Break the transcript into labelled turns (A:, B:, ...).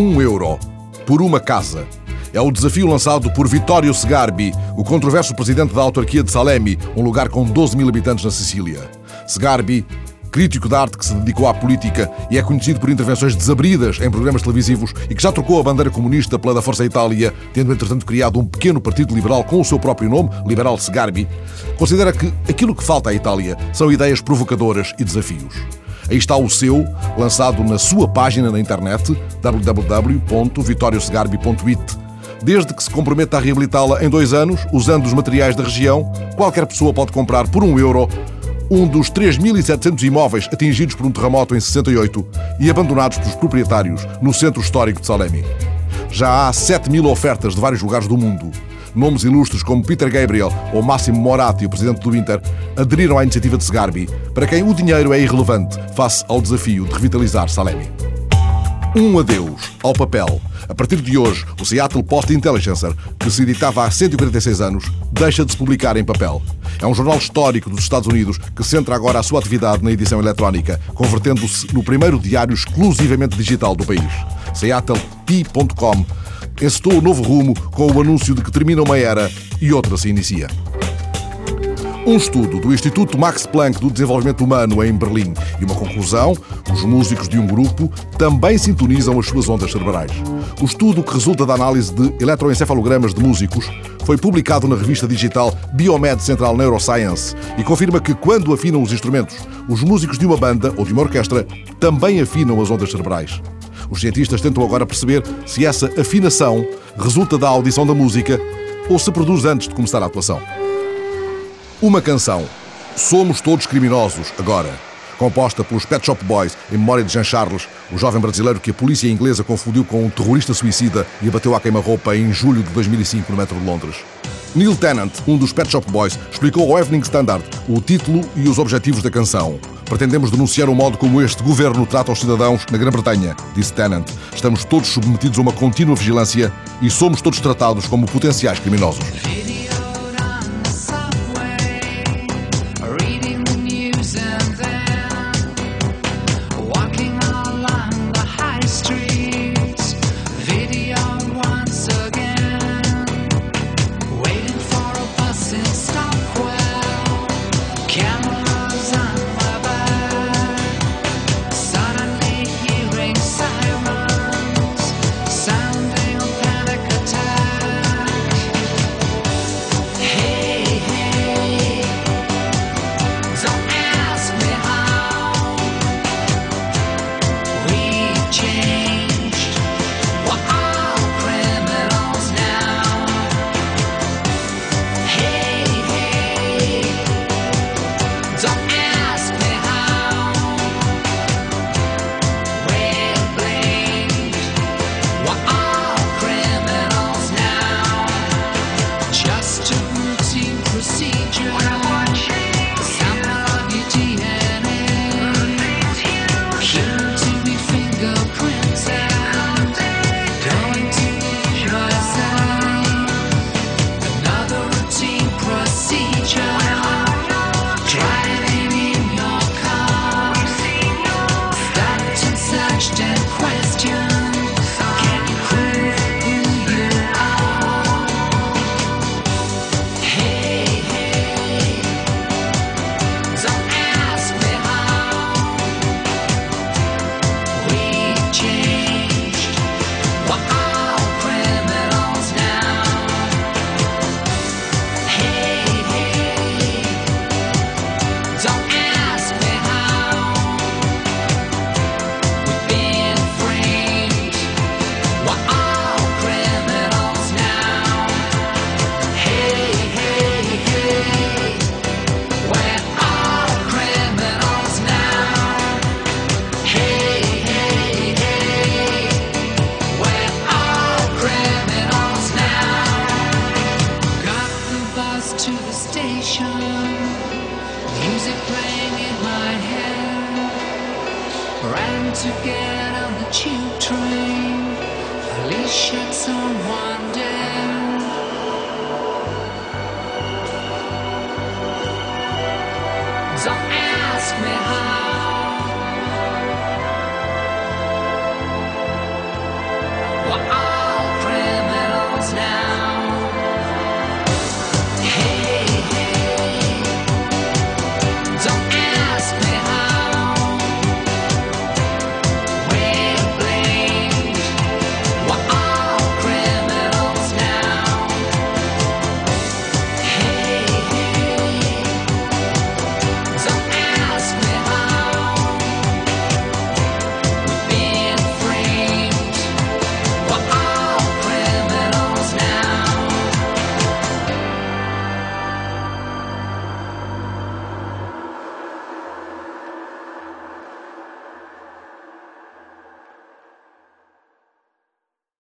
A: Um euro por uma casa. É o desafio lançado por Vittorio Segarbi, o controverso presidente da autarquia de Salemi, um lugar com 12 mil habitantes na Sicília. Segarbi, crítico de arte que se dedicou à política e é conhecido por intervenções desabridas em programas televisivos e que já trocou a bandeira comunista pela da Força Itália, tendo entretanto criado um pequeno partido liberal com o seu próprio nome, Liberal Segarbi, considera que aquilo que falta à Itália são ideias provocadoras e desafios. Aí está o seu, lançado na sua página na internet www.vitoriosegarbi.it. Desde que se comprometa a reabilitá-la em dois anos, usando os materiais da região, qualquer pessoa pode comprar por um euro um dos 3.700 imóveis atingidos por um terremoto em 68 e abandonados pelos proprietários no centro histórico de Salemi. Já há 7 mil ofertas de vários lugares do mundo. Nomes ilustres como Peter Gabriel ou Máximo Moratti, o presidente do Inter, aderiram à iniciativa de Segarbi, para quem o dinheiro é irrelevante face ao desafio de revitalizar Salemi. Um adeus ao papel. A partir de hoje, o Seattle Post Intelligencer, que se editava há 146 anos, deixa de se publicar em papel. É um jornal histórico dos Estados Unidos que centra agora a sua atividade na edição eletrónica, convertendo-se no primeiro diário exclusivamente digital do país. SeattleT.com encetou o novo rumo com o anúncio de que termina uma era e outra se inicia. Um estudo do Instituto Max Planck do Desenvolvimento Humano em Berlim e uma conclusão: os músicos de um grupo também sintonizam as suas ondas cerebrais. O estudo, que resulta da análise de eletroencefalogramas de músicos, foi publicado na revista digital Biomed Central Neuroscience e confirma que, quando afinam os instrumentos, os músicos de uma banda ou de uma orquestra também afinam as ondas cerebrais. Os cientistas tentam agora perceber se essa afinação resulta da audição da música ou se produz antes de começar a atuação. Uma canção. Somos todos criminosos, agora. Composta pelos Pet Shop Boys, em memória de Jean Charles, o jovem brasileiro que a polícia inglesa confundiu com um terrorista suicida e abateu à queima-roupa em julho de 2005 no metro de Londres. Neil Tennant, um dos Pet Shop Boys, explicou ao Evening Standard o título e os objetivos da canção. Pretendemos denunciar o modo como este governo trata os cidadãos na Grã-Bretanha, disse Tennant. Estamos todos submetidos a uma contínua vigilância e somos todos tratados como potenciais criminosos.
B: ran to get on the tube train. Alicia someone down. So ask me how.